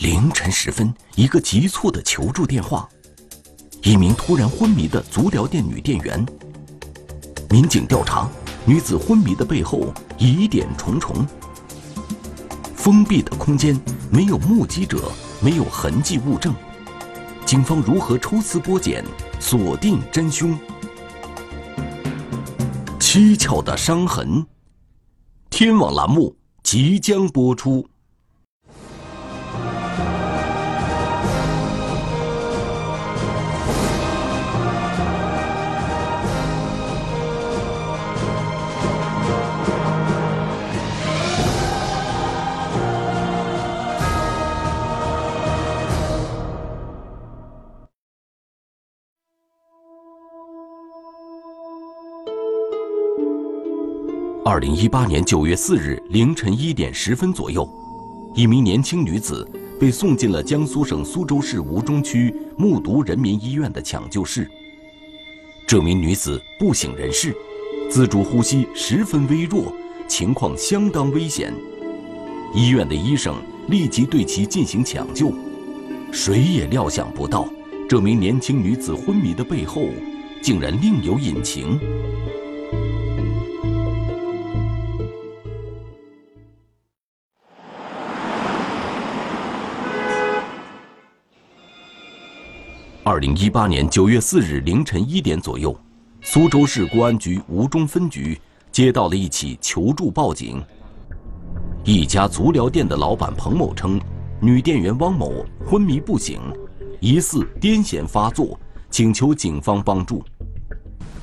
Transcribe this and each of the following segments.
凌晨时分，一个急促的求助电话，一名突然昏迷的足疗店女店员。民警调查，女子昏迷的背后疑点重重。封闭的空间，没有目击者，没有痕迹物证，警方如何抽丝剥茧，锁定真凶？蹊跷的伤痕。天网栏目即将播出。二零一八年九月四日凌晨一点十分左右，一名年轻女子被送进了江苏省苏州市吴中区木渎人民医院的抢救室。这名女子不省人事，自主呼吸十分微弱，情况相当危险。医院的医生立即对其进行抢救，谁也料想不到，这名年轻女子昏迷的背后，竟然另有隐情。二零一八年九月四日凌晨一点左右，苏州市公安局吴中分局接到了一起求助报警。一家足疗店的老板彭某称，女店员汪某昏迷不醒，疑似癫痫发作，请求警方帮助。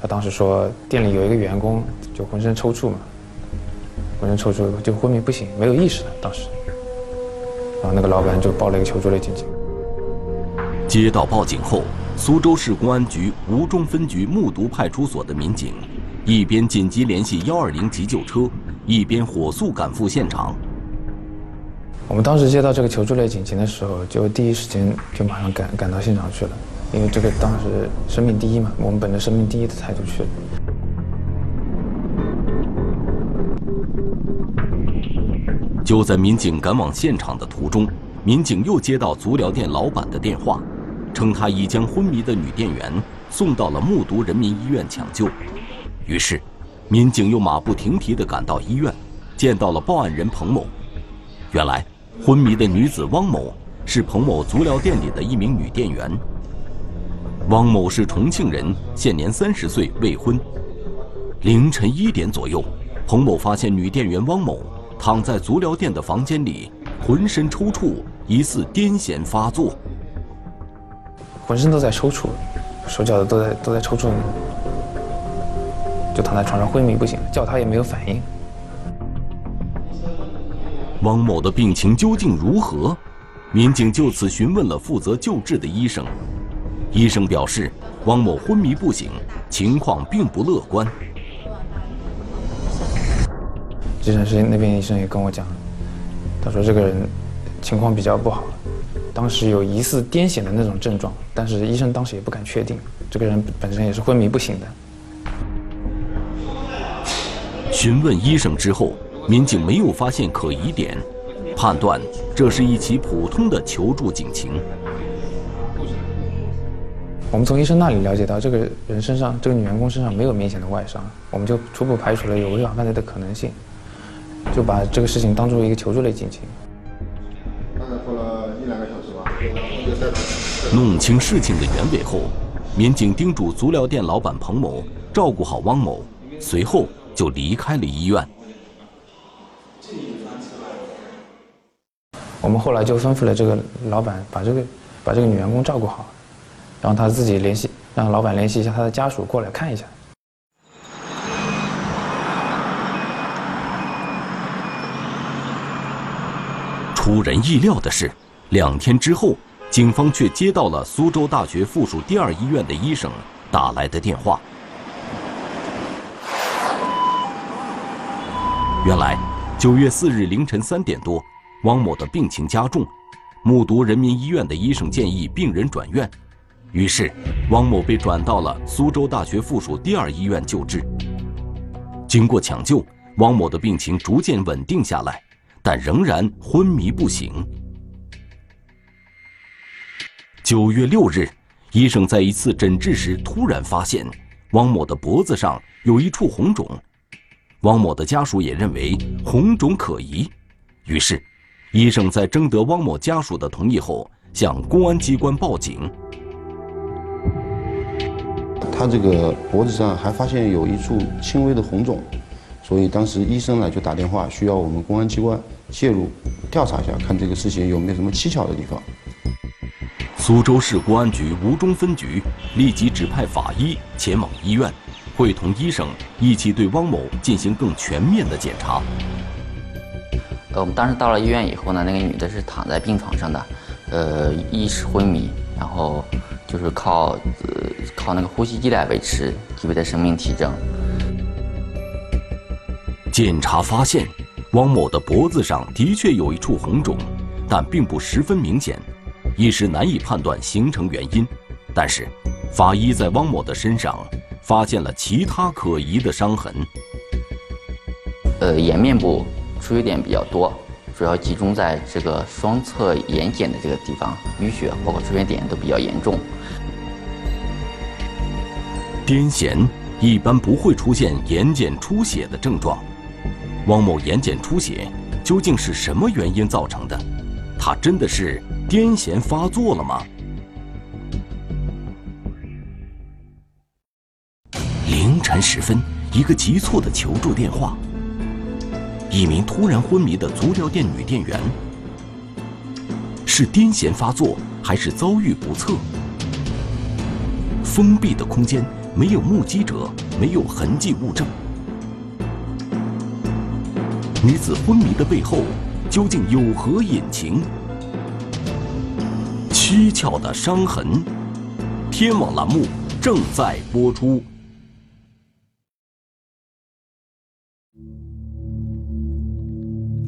他当时说，店里有一个员工就浑身抽搐嘛，浑身抽搐就昏迷不醒，没有意识了。当时，然后那个老板就报了一个求助类警情。接到报警后，苏州市公安局吴中分局木渎派出所的民警，一边紧急联系幺二零急救车，一边火速赶赴现场。我们当时接到这个求助类警情的时候，就第一时间就马上赶赶到现场去了，因为这个当时生命第一嘛，我们本着生命第一的态度去了。就在民警赶往现场的途中，民警又接到足疗店老板的电话。称他已将昏迷的女店员送到了木渎人民医院抢救，于是，民警又马不停蹄地赶到医院，见到了报案人彭某。原来，昏迷的女子汪某是彭某足疗店里的一名女店员。汪某是重庆人，现年三十岁，未婚。凌晨一点左右，彭某发现女店员汪某躺在足疗店的房间里，浑身抽搐，疑似癫痫发作。浑身都在抽搐，手脚的都在都在抽搐，就躺在床上昏迷不醒，叫他也没有反应。汪某的病情究竟如何？民警就此询问了负责救治的医生，医生表示，汪某昏迷不醒，情况并不乐观。急诊室那边医生也跟我讲，他说这个人情况比较不好。当时有疑似癫痫的那种症状，但是医生当时也不敢确定，这个人本身也是昏迷不醒的。询问医生之后，民警没有发现可疑点，判断这是一起普通的求助警情。我们从医生那里了解到，这个人身上，这个女员工身上没有明显的外伤，我们就初步排除了有违法犯罪的可能性，就把这个事情当做一个求助类警情。弄清事情的原委后，民警叮嘱足疗店老板彭某照顾好汪某，随后就离开了医院。我们后来就吩咐了这个老板把这个把这个女员工照顾好，然后他自己联系，让老板联系一下他的家属过来看一下。出人意料的是，两天之后。警方却接到了苏州大学附属第二医院的医生打来的电话。原来，九月四日凌晨三点多，汪某的病情加重，木渎人民医院的医生建议病人转院，于是汪某被转到了苏州大学附属第二医院救治。经过抢救，汪某的病情逐渐稳定下来，但仍然昏迷不醒。九月六日，医生在一次诊治时突然发现，汪某的脖子上有一处红肿。汪某的家属也认为红肿可疑，于是，医生在征得汪某家属的同意后，向公安机关报警。他这个脖子上还发现有一处轻微的红肿，所以当时医生呢就打电话，需要我们公安机关介入调查一下，看这个事情有没有什么蹊跷的地方。苏州市公安局吴中分局立即指派法医前往医院，会同医生一起对汪某进行更全面的检查。呃，我们当时到了医院以后呢，那个女的是躺在病床上的，呃，意识昏迷，然后。就是靠呃靠那个呼吸机来维持基本的生命体征。检查发现，汪某的脖子上的确有一处红肿，但并不十分明显，一时难以判断形成原因。但是，法医在汪某的身上发现了其他可疑的伤痕。呃，颜面部出血点比较多。主要集中在这个双侧眼睑的这个地方，淤血包括出血点都比较严重。癫痫一般不会出现眼睑出血的症状，汪某眼睑出血究竟是什么原因造成的？他真的是癫痫发作了吗？凌晨时分，一个急促的求助电话。一名突然昏迷的足疗店女店员，是癫痫发作还是遭遇不测？封闭的空间，没有目击者，没有痕迹物证。女子昏迷的背后，究竟有何隐情？蹊跷的伤痕，天网栏目正在播出。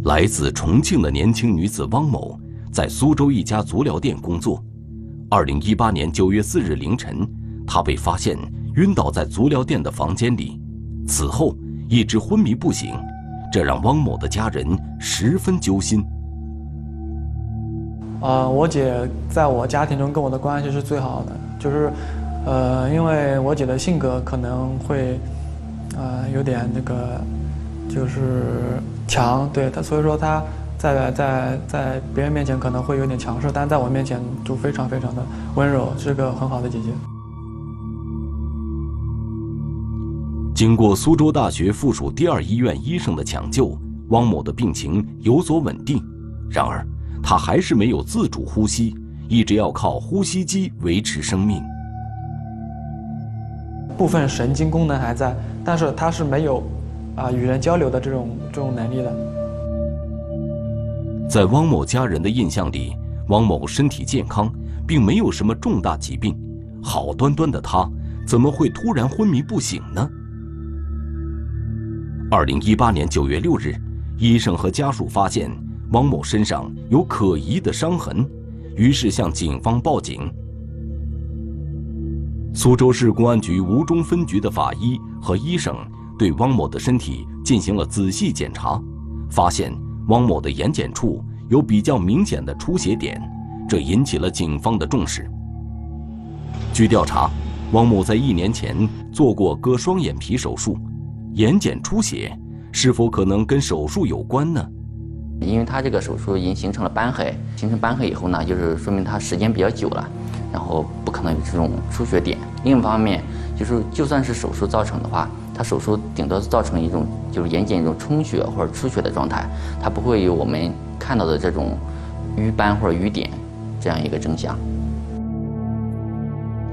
来自重庆的年轻女子汪某，在苏州一家足疗店工作。二零一八年九月四日凌晨，她被发现晕倒在足疗店的房间里，此后一直昏迷不醒，这让汪某的家人十分揪心。呃，我姐在我家庭中跟我的关系是最好的，就是，呃，因为我姐的性格可能会，呃，有点那个，就是。强，对她，所以说她在在在别人面前可能会有点强势，但在我面前就非常非常的温柔，是个很好的姐姐。经过苏州大学附属第二医院医生的抢救，汪某的病情有所稳定，然而他还是没有自主呼吸，一直要靠呼吸机维持生命。部分神经功能还在，但是他是没有。啊，与人交流的这种这种能力的，在汪某家人的印象里，汪某身体健康，并没有什么重大疾病，好端端的他怎么会突然昏迷不醒呢？二零一八年九月六日，医生和家属发现汪某身上有可疑的伤痕，于是向警方报警。苏州市公安局吴中分局的法医和医生。对汪某的身体进行了仔细检查，发现汪某的眼睑处有比较明显的出血点，这引起了警方的重视。据调查，汪某在一年前做过割双眼皮手术，眼睑出血是否可能跟手术有关呢？因为他这个手术已经形成了斑痕，形成斑痕以后呢，就是说明他时间比较久了，然后不可能有这种出血点。另一方面，就是就算是手术造成的话。他手术顶多造成一种就是眼睑一种充血或者出血的状态，它不会有我们看到的这种瘀斑或者瘀点这样一个征象。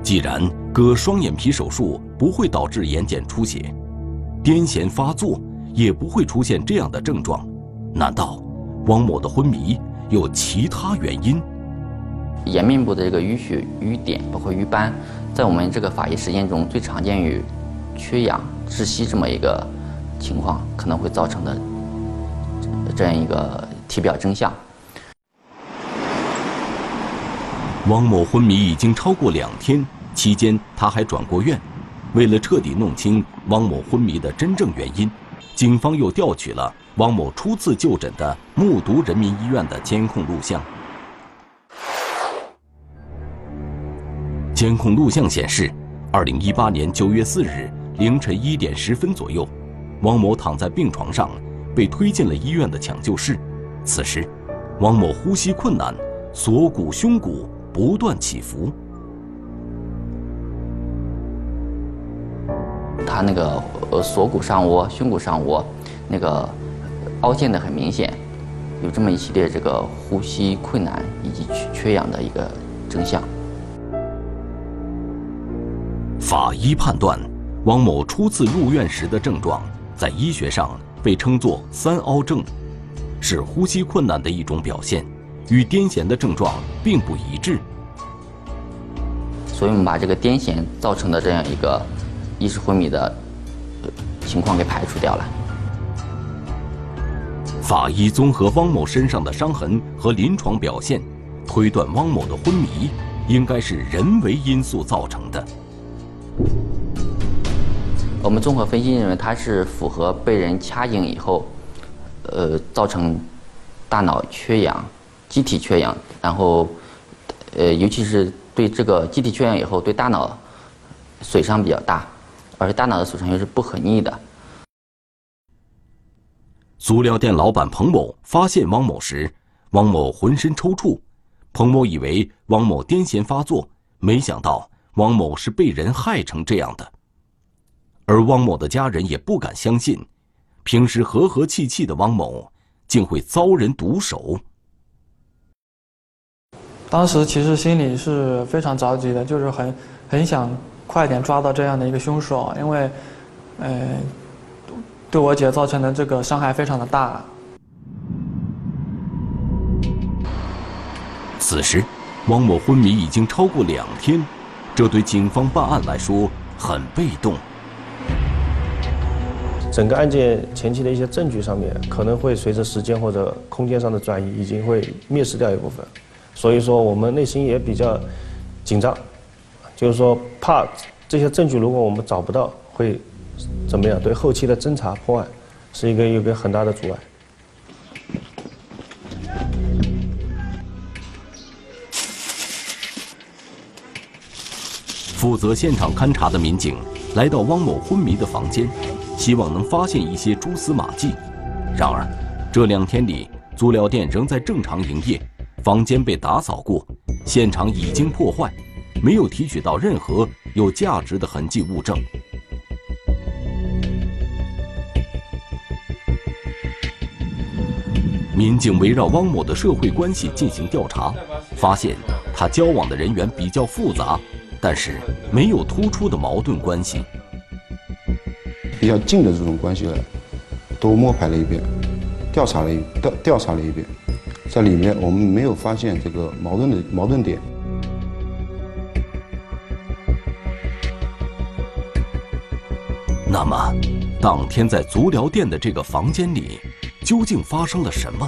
既然割双眼皮手术不会导致眼睑出血，癫痫发作也不会出现这样的症状，难道汪某的昏迷有其他原因？颜面部的这个淤血、淤点包括瘀斑，在我们这个法医实践中最常见于缺氧。窒息这么一个情况可能会造成的这样一个体表征象。汪某昏迷已经超过两天，期间他还转过院。为了彻底弄清汪某昏迷的真正原因，警方又调取了汪某初次就诊的木渎人民医院的监控录像。监控录像显示，二零一八年九月四日凌晨一点十分左右，汪某躺在病床上，被推进了医院的抢救室。此时，汪某呼吸困难，锁骨、胸骨不断起伏。他那个呃锁骨上窝、胸骨上窝，那个凹陷的很明显，有这么一系列这个呼吸困难以及缺缺氧的一个征象。法医判断，汪某初次入院时的症状，在医学上被称作“三凹症”，是呼吸困难的一种表现，与癫痫的症状并不一致。所以我们把这个癫痫造成的这样一个意识昏迷的情况给排除掉了。法医综合汪某身上的伤痕和临床表现，推断汪某的昏迷应该是人为因素造成的。我们综合分析认为，他是符合被人掐颈以后，呃，造成大脑缺氧、机体缺氧，然后，呃，尤其是对这个机体缺氧以后，对大脑损伤比较大，而且大脑的损伤又是不可逆的。足疗店老板彭某发现汪某时，汪某浑身抽搐，彭某以为汪某癫痫发作，没想到。汪某是被人害成这样的，而汪某的家人也不敢相信，平时和和气气的汪某竟会遭人毒手。当时其实心里是非常着急的，就是很很想快点抓到这样的一个凶手，因为，呃，对我姐造成的这个伤害非常的大。此时，汪某昏迷已经超过两天。这对警方办案来说很被动。整个案件前期的一些证据上面，可能会随着时间或者空间上的转移，已经会灭失掉一部分。所以说，我们内心也比较紧张，就是说怕这些证据如果我们找不到，会怎么样？对后期的侦查破案是一个一个很大的阻碍。负责现场勘查的民警来到汪某昏迷的房间，希望能发现一些蛛丝马迹。然而，这两天里，足疗店仍在正常营业，房间被打扫过，现场已经破坏，没有提取到任何有价值的痕迹物证。民警围绕汪某的社会关系进行调查，发现他交往的人员比较复杂。但是没有突出的矛盾关系，比较近的这种关系呢，都摸排了一遍，调查了一调调查了一遍，在里面我们没有发现这个矛盾的矛盾点。那么，当天在足疗店的这个房间里，究竟发生了什么，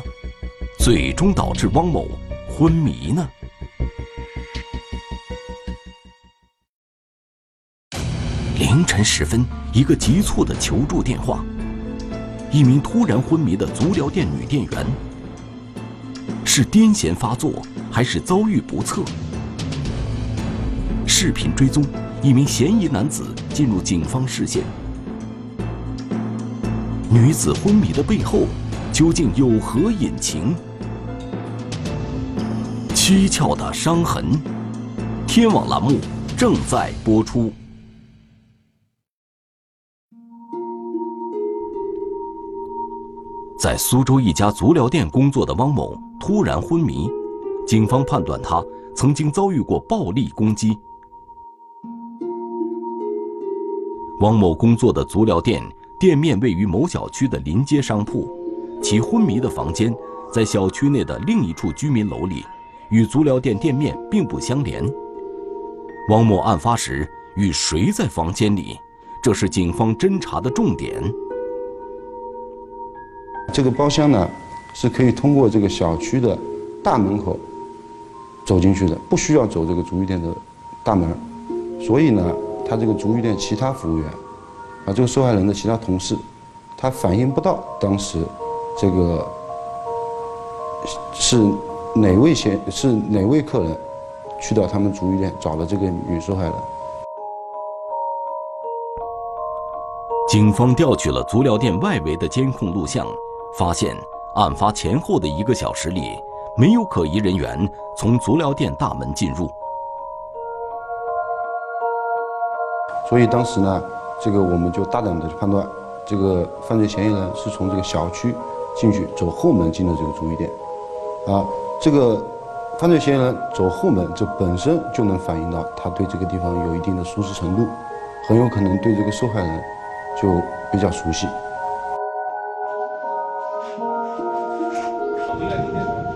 最终导致汪某昏迷呢？凌晨时分，一个急促的求助电话。一名突然昏迷的足疗店女店员，是癫痫发作还是遭遇不测？视频追踪，一名嫌疑男子进入警方视线。女子昏迷的背后，究竟有何隐情？蹊跷的伤痕，天网栏目正在播出。在苏州一家足疗店工作的汪某突然昏迷，警方判断他曾经遭遇过暴力攻击。汪某工作的足疗店店面位于某小区的临街商铺，其昏迷的房间在小区内的另一处居民楼里，与足疗店店面并不相连。汪某案发时与谁在房间里？这是警方侦查的重点。这个包厢呢，是可以通过这个小区的大门口走进去的，不需要走这个足浴店的大门。所以呢，他这个足浴店其他服务员，啊，这个受害人的其他同事，他反映不到当时这个是哪位先是哪位客人去到他们足浴店找了这个女受害人。警方调取了足疗店外围的监控录像，发现案发前后的一个小时里，没有可疑人员从足疗店大门进入。所以当时呢，这个我们就大胆的去判断，这个犯罪嫌疑人是从这个小区进去，走后门进的这个足浴店。啊，这个犯罪嫌疑人走后门，这本身就能反映到他对这个地方有一定的熟识程度，很有可能对这个受害人。就比较熟悉。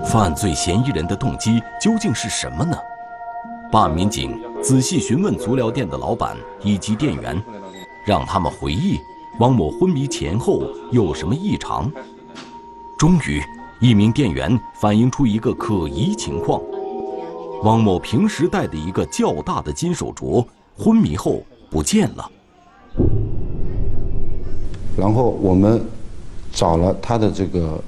犯罪嫌疑人的动机究竟是什么呢？办案民警仔细询问足疗店的老板以及店员，让他们回忆汪某昏迷前后有什么异常。终于，一名店员反映出一个可疑情况：汪某平时戴的一个较大的金手镯，昏迷后不见了。然后我们找了他的这个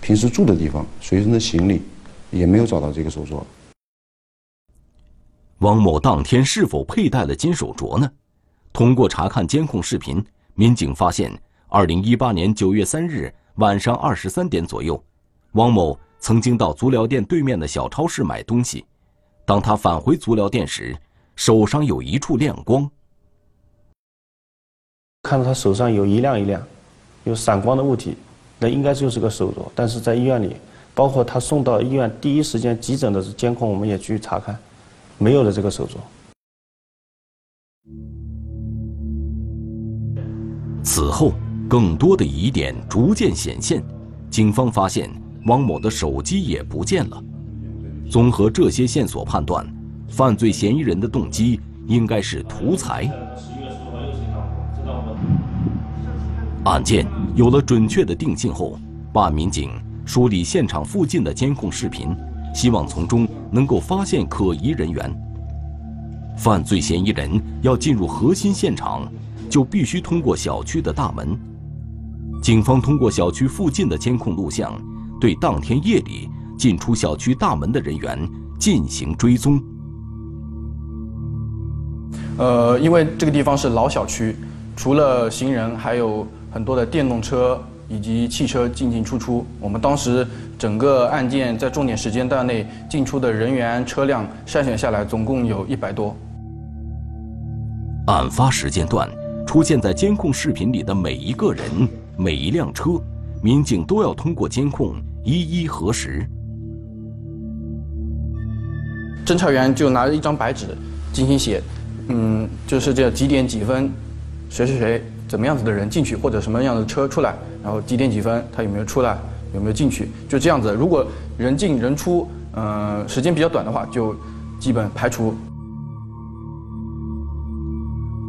平时住的地方、随身的行李，也没有找到这个手镯。汪某当天是否佩戴了金手镯呢？通过查看监控视频，民警发现，二零一八年九月三日晚上二十三点左右，汪某曾经到足疗店对面的小超市买东西。当他返回足疗店时，手上有一处亮光。看到他手上有一亮一亮，有闪光的物体，那应该就是个手镯。但是在医院里，包括他送到医院第一时间急诊的监控，我们也去查看，没有了这个手镯。此后，更多的疑点逐渐显现，警方发现汪某的手机也不见了。综合这些线索判断，犯罪嫌疑人的动机应该是图财。案件有了准确的定性后，办案民警梳理现场附近的监控视频，希望从中能够发现可疑人员。犯罪嫌疑人要进入核心现场，就必须通过小区的大门。警方通过小区附近的监控录像，对当天夜里进出小区大门的人员进行追踪。呃，因为这个地方是老小区，除了行人，还有。很多的电动车以及汽车进进出出，我们当时整个案件在重点时间段内进出的人员车辆筛选下来，总共有一百多。案发时间段出现在监控视频里的每一个人、每一辆车，民警都要通过监控一一核实。侦查员就拿着一张白纸进行写，嗯，就是这几点几分，谁谁谁。怎么样子的人进去，或者什么样的车出来，然后几点几分他有没有出来，有没有进去，就这样子。如果人进人出，嗯，时间比较短的话，就基本排除。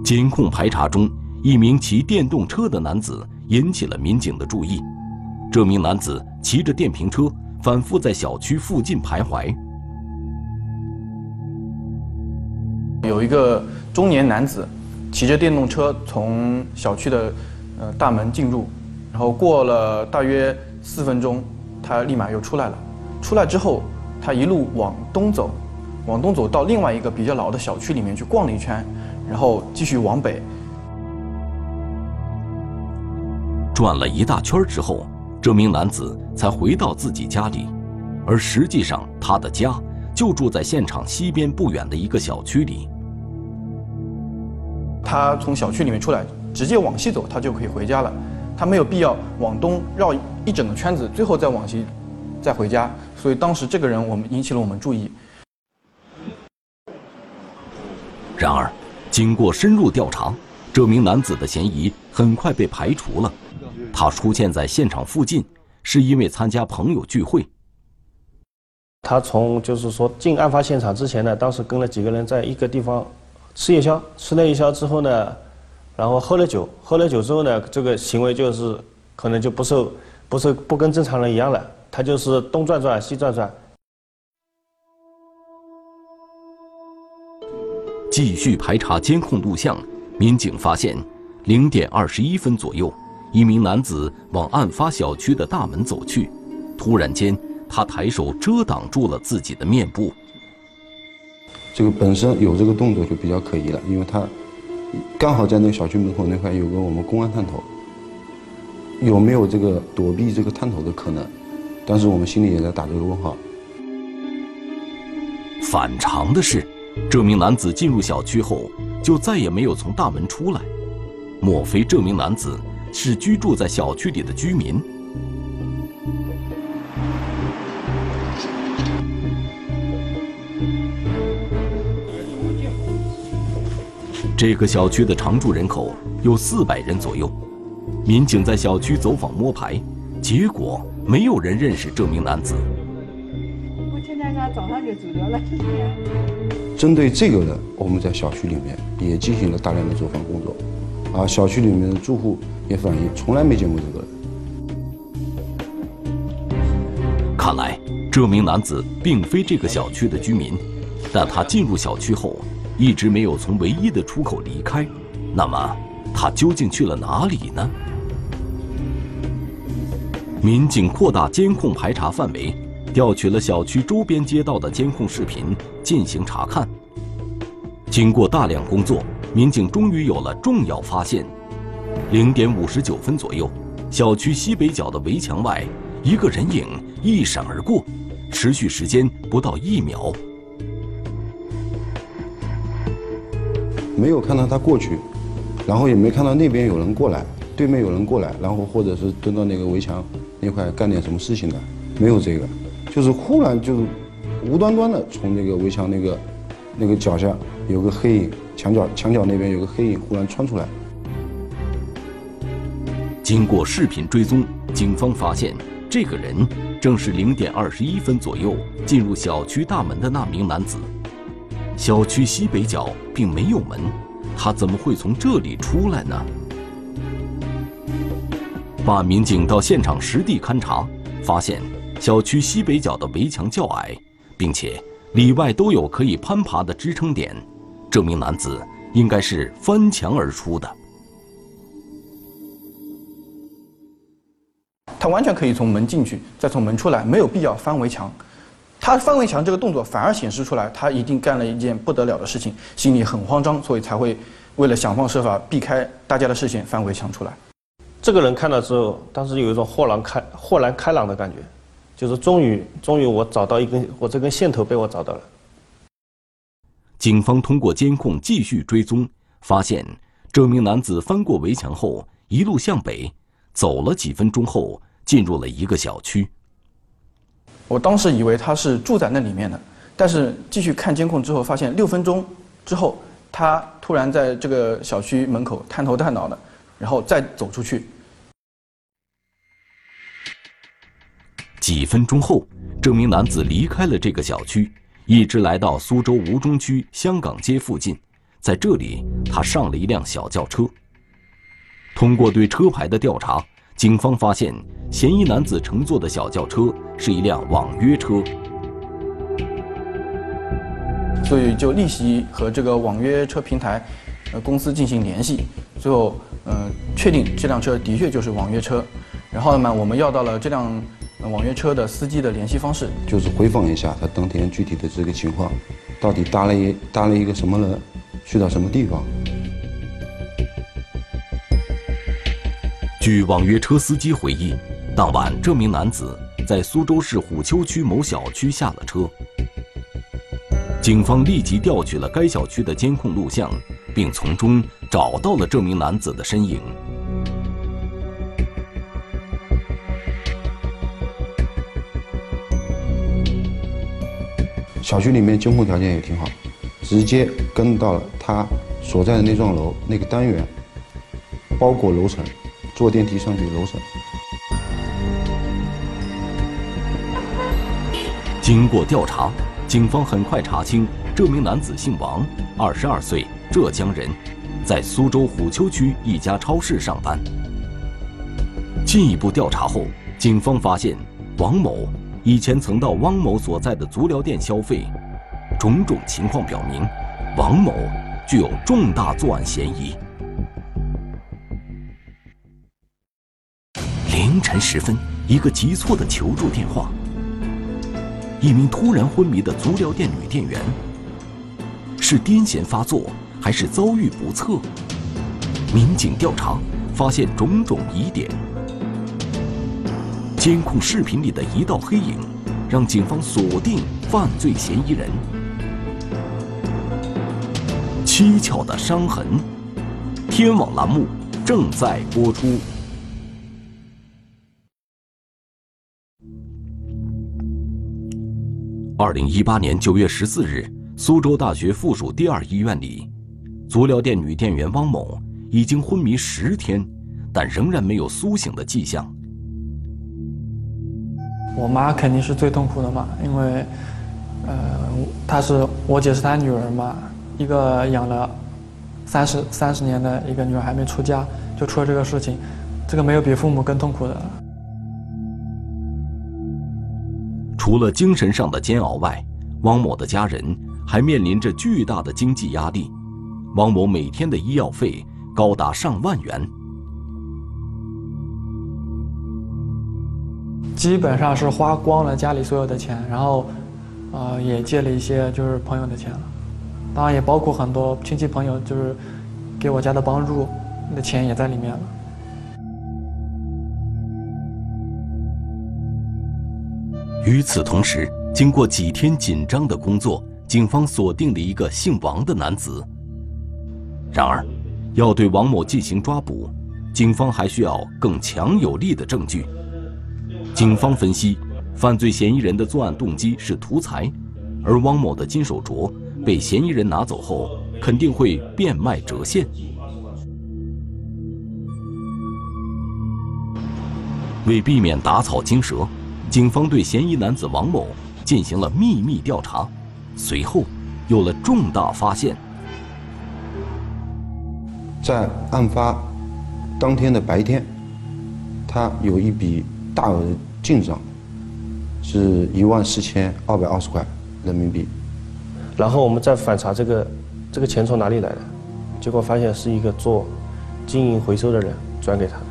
监控排查中，一名骑电动车的男子引起了民警的注意。这名男子骑着电瓶车反复在小区附近徘徊。有一个中年男子。骑着电动车从小区的呃大门进入，然后过了大约四分钟，他立马又出来了。出来之后，他一路往东走，往东走到另外一个比较老的小区里面去逛了一圈，然后继续往北。转了一大圈之后，这名男子才回到自己家里，而实际上他的家就住在现场西边不远的一个小区里。他从小区里面出来，直接往西走，他就可以回家了。他没有必要往东绕一整个圈子，最后再往西，再回家。所以当时这个人，我们引起了我们注意。然而，经过深入调查，这名男子的嫌疑很快被排除了。他出现在现场附近，是因为参加朋友聚会。他从就是说进案发现场之前呢，当时跟了几个人在一个地方。吃夜宵，吃了夜宵之后呢，然后喝了酒，喝了酒之后呢，这个行为就是可能就不受，不是不跟正常人一样了，他就是东转转西转转。继续排查监控录像，民警发现，零点二十一分左右，一名男子往案发小区的大门走去，突然间，他抬手遮挡住了自己的面部。这个本身有这个动作就比较可疑了，因为他刚好在那个小区门口那块有个我们公安探头，有没有这个躲避这个探头的可能？但是我们心里也在打这个问号。反常的是，这名男子进入小区后就再也没有从大门出来。莫非这名男子是居住在小区里的居民？这个小区的常住人口有四百人左右。民警在小区走访摸排，结果没有人认识这名男子。我前天早上就走掉了。针对这个人，我们在小区里面也进行了大量的走访工作。啊，小区里面的住户也反映，从来没见过这个人。看来，这名男子并非这个小区的居民，但他进入小区后，一直没有从唯一的出口离开。那么，他究竟去了哪里呢？民警扩大监控排查范围，调取了小区周边街道的监控视频进行查看。经过大量工作。民警终于有了重要发现：零点五十九分左右，小区西北角的围墙外，一个人影一闪而过，持续时间不到一秒。没有看到他过去，然后也没看到那边有人过来，对面有人过来，然后或者是蹲到那个围墙那块干点什么事情的，没有这个，就是忽然就是无端端的从那个围墙那个那个脚下有个黑影。墙角墙角那边有个黑影，忽然窜出来。经过视频追踪，警方发现这个人正是零点二十一分左右进入小区大门的那名男子。小区西北角并没有门，他怎么会从这里出来呢？办案民警到现场实地勘查，发现小区西北角的围墙较矮，并且里外都有可以攀爬的支撑点。这名男子应该是翻墙而出的。他完全可以从门进去，再从门出来，没有必要翻围墙。他翻围墙这个动作反而显示出来，他一定干了一件不得了的事情，心里很慌张，所以才会为了想方设法避开大家的视线翻围墙出来。这个人看到之后，当时有一种豁然开豁然开朗的感觉，就是终于终于我找到一根我这根线头被我找到了。警方通过监控继续追踪，发现这名男子翻过围墙后，一路向北，走了几分钟后，进入了一个小区。我当时以为他是住在那里面的，但是继续看监控之后，发现六分钟之后，他突然在这个小区门口探头探脑的，然后再走出去。几分钟后，这名男子离开了这个小区。一直来到苏州吴中区香港街附近，在这里，他上了一辆小轿车。通过对车牌的调查，警方发现嫌疑男子乘坐的小轿车是一辆网约车，所以就立即和这个网约车平台呃公司进行联系，最后呃确定这辆车的确就是网约车，然后呢，我们要到了这辆。网约车的司机的联系方式，就是回访一下他当天具体的这个情况，到底搭了一搭了一个什么人，去到什么地方。据网约车司机回忆，当晚这名男子在苏州市虎丘区某小区下了车。警方立即调取了该小区的监控录像，并从中找到了这名男子的身影。小区里面监控条件也挺好，直接跟到了他所在的那幢楼那个单元，包裹楼层，坐电梯上去楼层。经过调查，警方很快查清这名男子姓王，二十二岁，浙江人，在苏州虎丘区一家超市上班。进一步调查后，警方发现王某。以前曾到汪某所在的足疗店消费，种种情况表明，王某具有重大作案嫌疑。凌晨时分，一个急促的求助电话。一名突然昏迷的足疗店女店员，是癫痫发作，还是遭遇不测？民警调查发现种种疑点。监控视频里的一道黑影，让警方锁定犯罪嫌疑人。蹊跷的伤痕，天网栏目正在播出。二零一八年九月十四日，苏州大学附属第二医院里，足疗店女店员汪某已经昏迷十天，但仍然没有苏醒的迹象。我妈肯定是最痛苦的嘛，因为，呃，她是我姐是她女儿嘛，一个养了三十三十年的一个女儿还没出家，就出了这个事情，这个没有比父母更痛苦的。除了精神上的煎熬外，汪某的家人还面临着巨大的经济压力。汪某每天的医药费高达上万元，基本上是花光了家里所有的钱，然后，呃，也借了一些就是朋友的钱了，当然也包括很多亲戚朋友就是给我家的帮助，的钱也在里面了。与此同时，经过几天紧张的工作，警方锁定了一个姓王的男子。然而，要对王某进行抓捕，警方还需要更强有力的证据。警方分析，犯罪嫌疑人的作案动机是图财，而汪某的金手镯被嫌疑人拿走后，肯定会变卖折现。为避免打草惊蛇。警方对嫌疑男子王某进行了秘密调查，随后有了重大发现。在案发当天的白天，他有一笔大额进账，是一万四千二百二十块人民币。然后我们再反查这个这个钱从哪里来的，结果发现是一个做经营回收的人转给他的。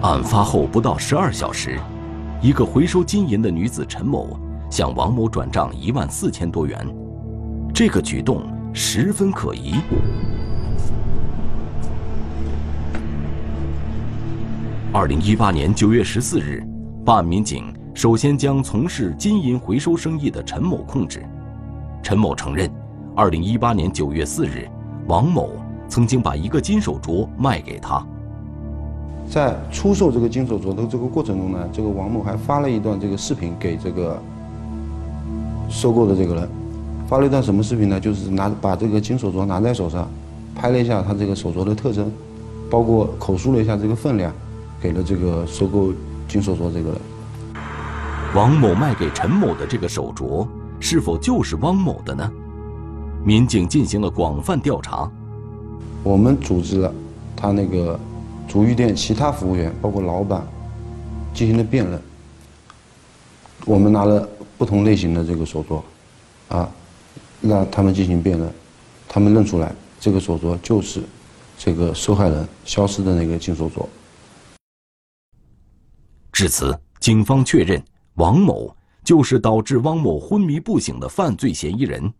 案发后不到十二小时，一个回收金银的女子陈某向王某转账一万四千多元，这个举动十分可疑。二零一八年九月十四日，办案民警首先将从事金银回收生意的陈某控制。陈某承认，二零一八年九月四日，王某曾经把一个金手镯卖给他。在出售这个金手镯的这个过程中呢，这个王某还发了一段这个视频给这个收购的这个人，发了一段什么视频呢？就是拿把这个金手镯拿在手上，拍了一下他这个手镯的特征，包括口述了一下这个分量，给了这个收购金手镯这个人。王某卖给陈某的这个手镯，是否就是汪某的呢？民警进行了广泛调查，我们组织了他那个。足浴店其他服务员，包括老板，进行了辨认。我们拿了不同类型的这个手镯，啊，让他们进行辨认，他们认出来这个手镯就是这个受害人消失的那个金手镯。至此，警方确认王某就是导致汪某昏迷不醒的犯罪嫌疑人。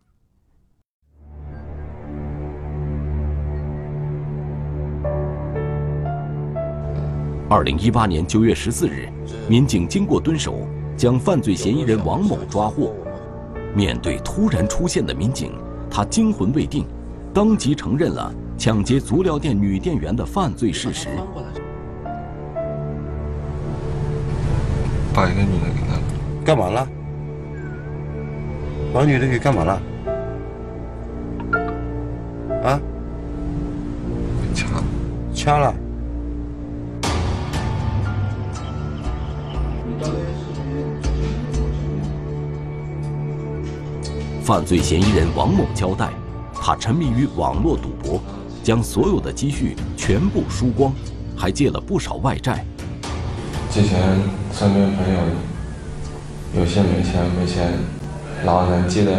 二零一八年九月十四日，民警经过蹲守，将犯罪嫌疑人王某抓获。面对突然出现的民警，他惊魂未定，当即承认了抢劫足疗店女店员的犯罪事实。把一个女的给他干嘛了？把女的给干嘛了？啊？掐掐了。犯罪嫌疑人王某交代，他沉迷于网络赌博，将所有的积蓄全部输光，还借了不少外债。之前身边朋友有些没钱没钱，老人借的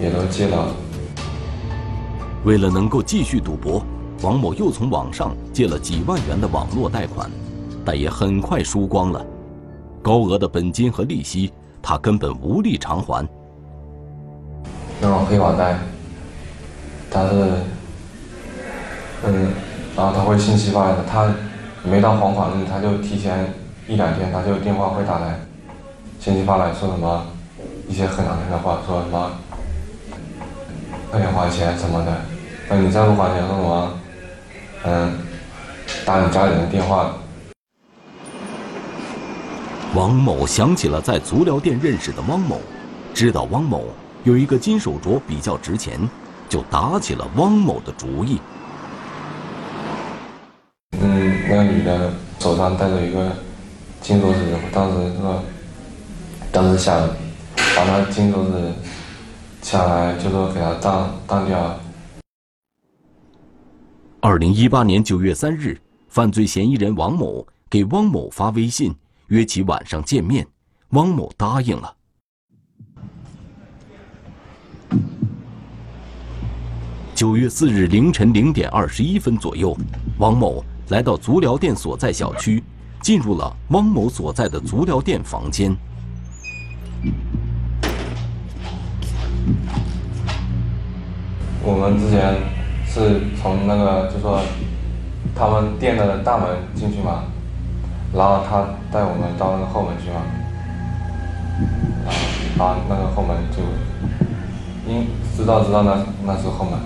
也都借了。为了能够继续赌博，王某又从网上借了几万元的网络贷款，但也很快输光了。高额的本金和利息，他根本无力偿还。那种黑网贷，他是，嗯，然后他会信息发的，他没到还款日，他就提前一两天，他就电话会打来，信息发来说什么一些很难听的话，说什么快点还钱什么的，那你再不还钱说什么，嗯，打你家里人电话。王某想起了在足疗店认识的汪某，知道汪某。有一个金手镯比较值钱，就打起了汪某的主意。嗯，那个女的手上戴着一个金镯子，当时说，当时想把那金镯子抢来，就说给他当当掉。二零一八年九月三日，犯罪嫌疑人王某给汪某发微信，约其晚上见面，汪某答应了。九月四日凌晨零点二十一分左右，王某来到足疗店所在小区，进入了汪某所在的足疗店房间。我们之前是从那个就说他们店的大门进去嘛，然后他带我们到那个后门去嘛，然后那个后门就应知道知道那那是后门。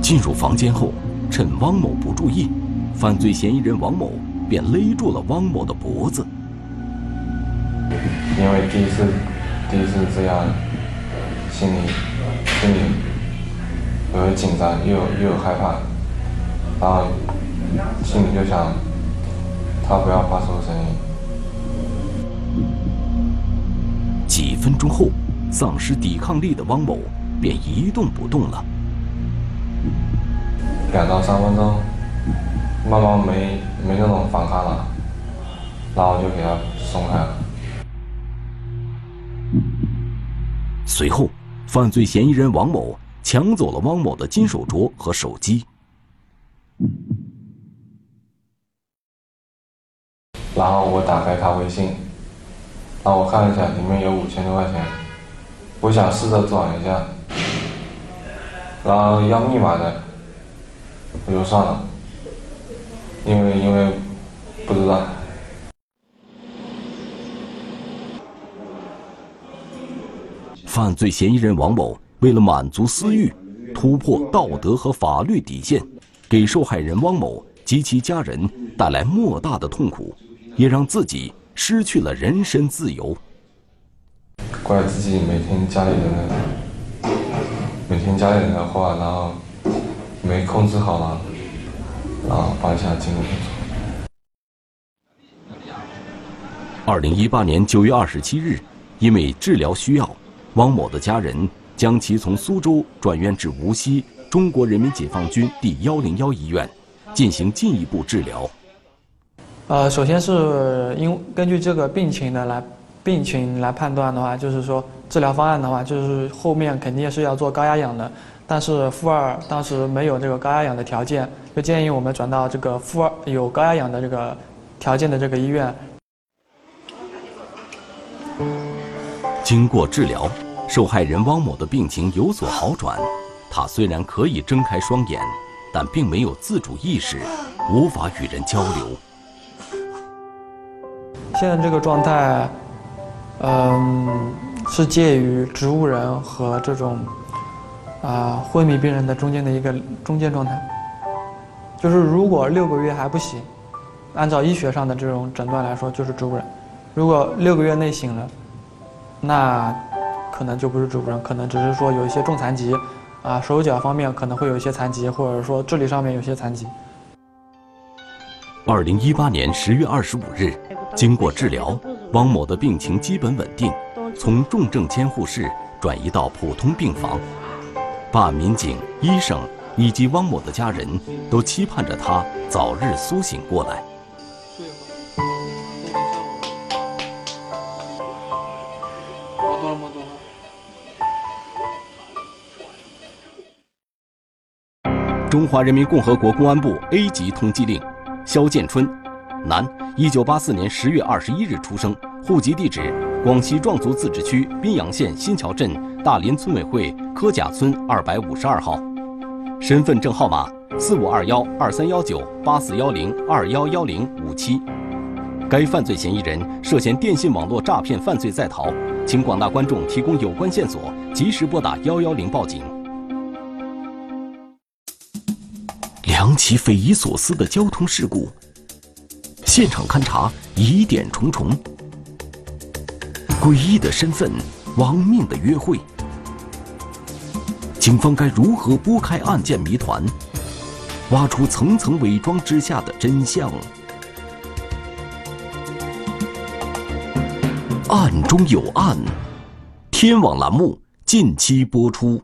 进入房间后，趁汪某不注意，犯罪嫌疑人王某便勒住了汪某的脖子。因为第一次，第一次这样，心里心里有紧张，又有又有害怕，然后心里就想，他不要发出声音。几分钟后，丧失抵抗力的汪某便一动不动了。两到三分钟，慢慢没没那种反抗了，然后就给他松开了。随后，犯罪嫌疑人王某抢走了汪某的金手镯和手机。然后我打开他微信，然后我看了一下，里面有五千多块钱，我想试着转一下，然后要密码的。我就算了，因为因为不知道。犯罪嫌疑人王某为了满足私欲，突破道德和法律底线，给受害人汪某及其家人带来莫大的痛苦，也让自己失去了人身自由。怪自己每天家里人的，每天家里人的话，然后。没控制好了，然后犯下惊人错。二零一八年九月二十七日，因为治疗需要，汪某的家人将其从苏州转院至无锡中国人民解放军第幺零幺医院，进行进一步治疗。呃，首先是因根据这个病情的来病情来判断的话，就是说治疗方案的话，就是后面肯定是要做高压氧的。但是负二当时没有这个高压氧的条件，就建议我们转到这个负二有高压氧的这个条件的这个医院。经过治疗，受害人汪某的病情有所好转。他虽然可以睁开双眼，但并没有自主意识，无法与人交流。现在这个状态，嗯，是介于植物人和这种。啊，昏迷病人的中间的一个中间状态，就是如果六个月还不醒，按照医学上的这种诊断来说，就是植物人；如果六个月内醒了，那可能就不是植物人，可能只是说有一些重残疾，啊，手脚方面可能会有一些残疾，或者说智力上面有些残疾。二零一八年十月二十五日，经过治疗，汪某的病情基本稳定，从重症监护室转移到普通病房。办案民警、医生以及汪某的家人都期盼着他早日苏醒过来。中华人民共和国公安部 A 级通缉令：肖建春，男，一九八四年十月二十一日出生，户籍地址广西壮族自治区宾阳县新桥镇大林村委会柯甲村二百五十二号，身份证号码四五二幺二三幺九八四幺零二幺幺零五七。该犯罪嫌疑人涉嫌电信网络诈骗犯罪在逃，请广大观众提供有关线索，及时拨打幺幺零报警。两起匪夷所思的交通事故，现场勘查疑点重重。诡异的身份，亡命的约会，警方该如何拨开案件谜团，挖出层层伪装之下的真相？案中有案，天网栏目近期播出。